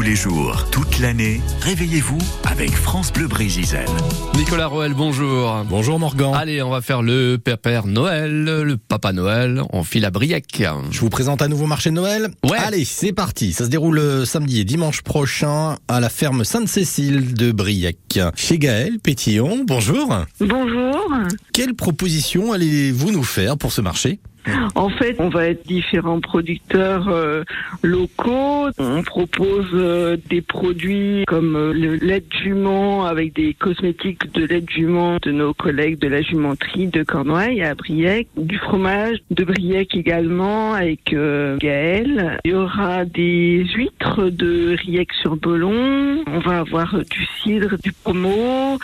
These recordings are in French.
Tous les jours, toute l'année, réveillez-vous avec France Bleu Brégisel. Nicolas Roel, bonjour. Bonjour Morgan. Allez, on va faire le Père Noël, le Papa Noël. On file à Briec. Je vous présente un nouveau marché de Noël. Ouais. Allez, c'est parti. Ça se déroule le samedi et dimanche prochain à la ferme Sainte-Cécile de Briec. Chez Gaël Pétillon, bonjour. Bonjour. Quelle proposition allez-vous nous faire pour ce marché? En fait, on va être différents producteurs euh, locaux. On propose euh, des produits comme euh, le lait de jument avec des cosmétiques de lait de jument de nos collègues de la jumenterie de Cornouailles à Briec, du fromage de Briec également avec Gaël. Il y aura des huîtres de Riec sur Belon. On va avoir du cidre, du pommeau,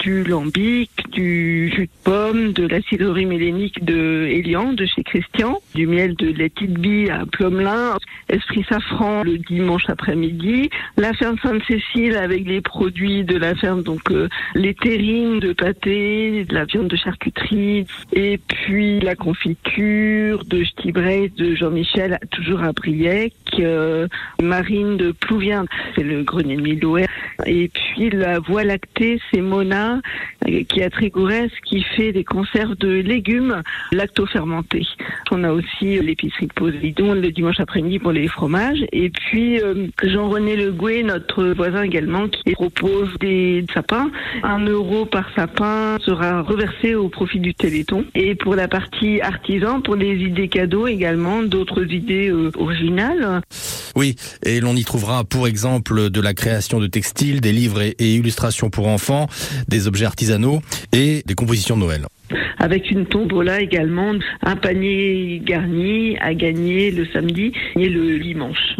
du lambic, du jus de pomme, de la cidrerie mélénique de Elian de chez Christian, du miel de la petite bille à Plomelin, Esprit Safran le dimanche après-midi, la ferme Sainte-Cécile avec les produits de la ferme, donc euh, les terrines de pâté, de la viande de charcuterie, et puis la confiture de Stibray de Jean-Michel, toujours à Briec, euh, Marine de Plouvien, c'est le grenier de Milouet, et puis la voie lactée, c'est Mona, euh, qui est à Trégourès, qui fait des conserves de légumes lacto-fermentés. On a aussi l'épicerie de Poséidon le dimanche après-midi pour les fromages. Et puis euh, Jean-René Legoué, notre voisin également, qui propose des sapins. Un euro par sapin sera reversé au profit du Téléthon. Et pour la partie artisan, pour les idées cadeaux également, d'autres idées euh, originales. Oui, et l'on y trouvera pour exemple de la création de textiles, des livres et, et illustrations pour enfants, des objets artisanaux et des compositions de Noël. avec une tombola également, un panier garni à gagner le samedi et le dimanche.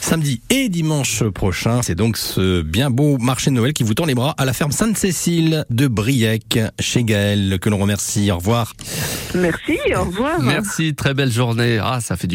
Samedi et dimanche prochain, c'est donc ce bien beau marché de Noël qui vous tend les bras à la ferme Sainte-Cécile de Briec, chez Gaël, que l'on remercie. Au revoir. Merci, au revoir. Merci, très belle journée. Ah, ça fait du bien.